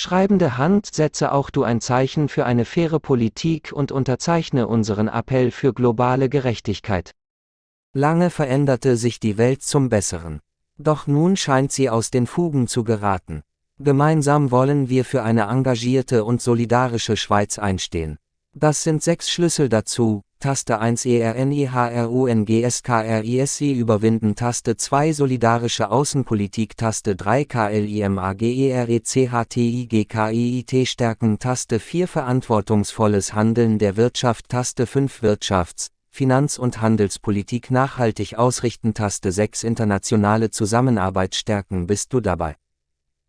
Schreibende Hand, setze auch du ein Zeichen für eine faire Politik und unterzeichne unseren Appell für globale Gerechtigkeit. Lange veränderte sich die Welt zum Besseren. Doch nun scheint sie aus den Fugen zu geraten. Gemeinsam wollen wir für eine engagierte und solidarische Schweiz einstehen. Das sind sechs Schlüssel dazu, Taste 1 ERNIHRUNGSKRISI überwinden. Taste 2 Solidarische Außenpolitik. Taste 3 KLIMAGERECHTIGKIIT stärken. Taste 4 Verantwortungsvolles Handeln der Wirtschaft. Taste 5 Wirtschafts-, Finanz- und Handelspolitik nachhaltig ausrichten. Taste 6 Internationale Zusammenarbeit stärken. Bist du dabei?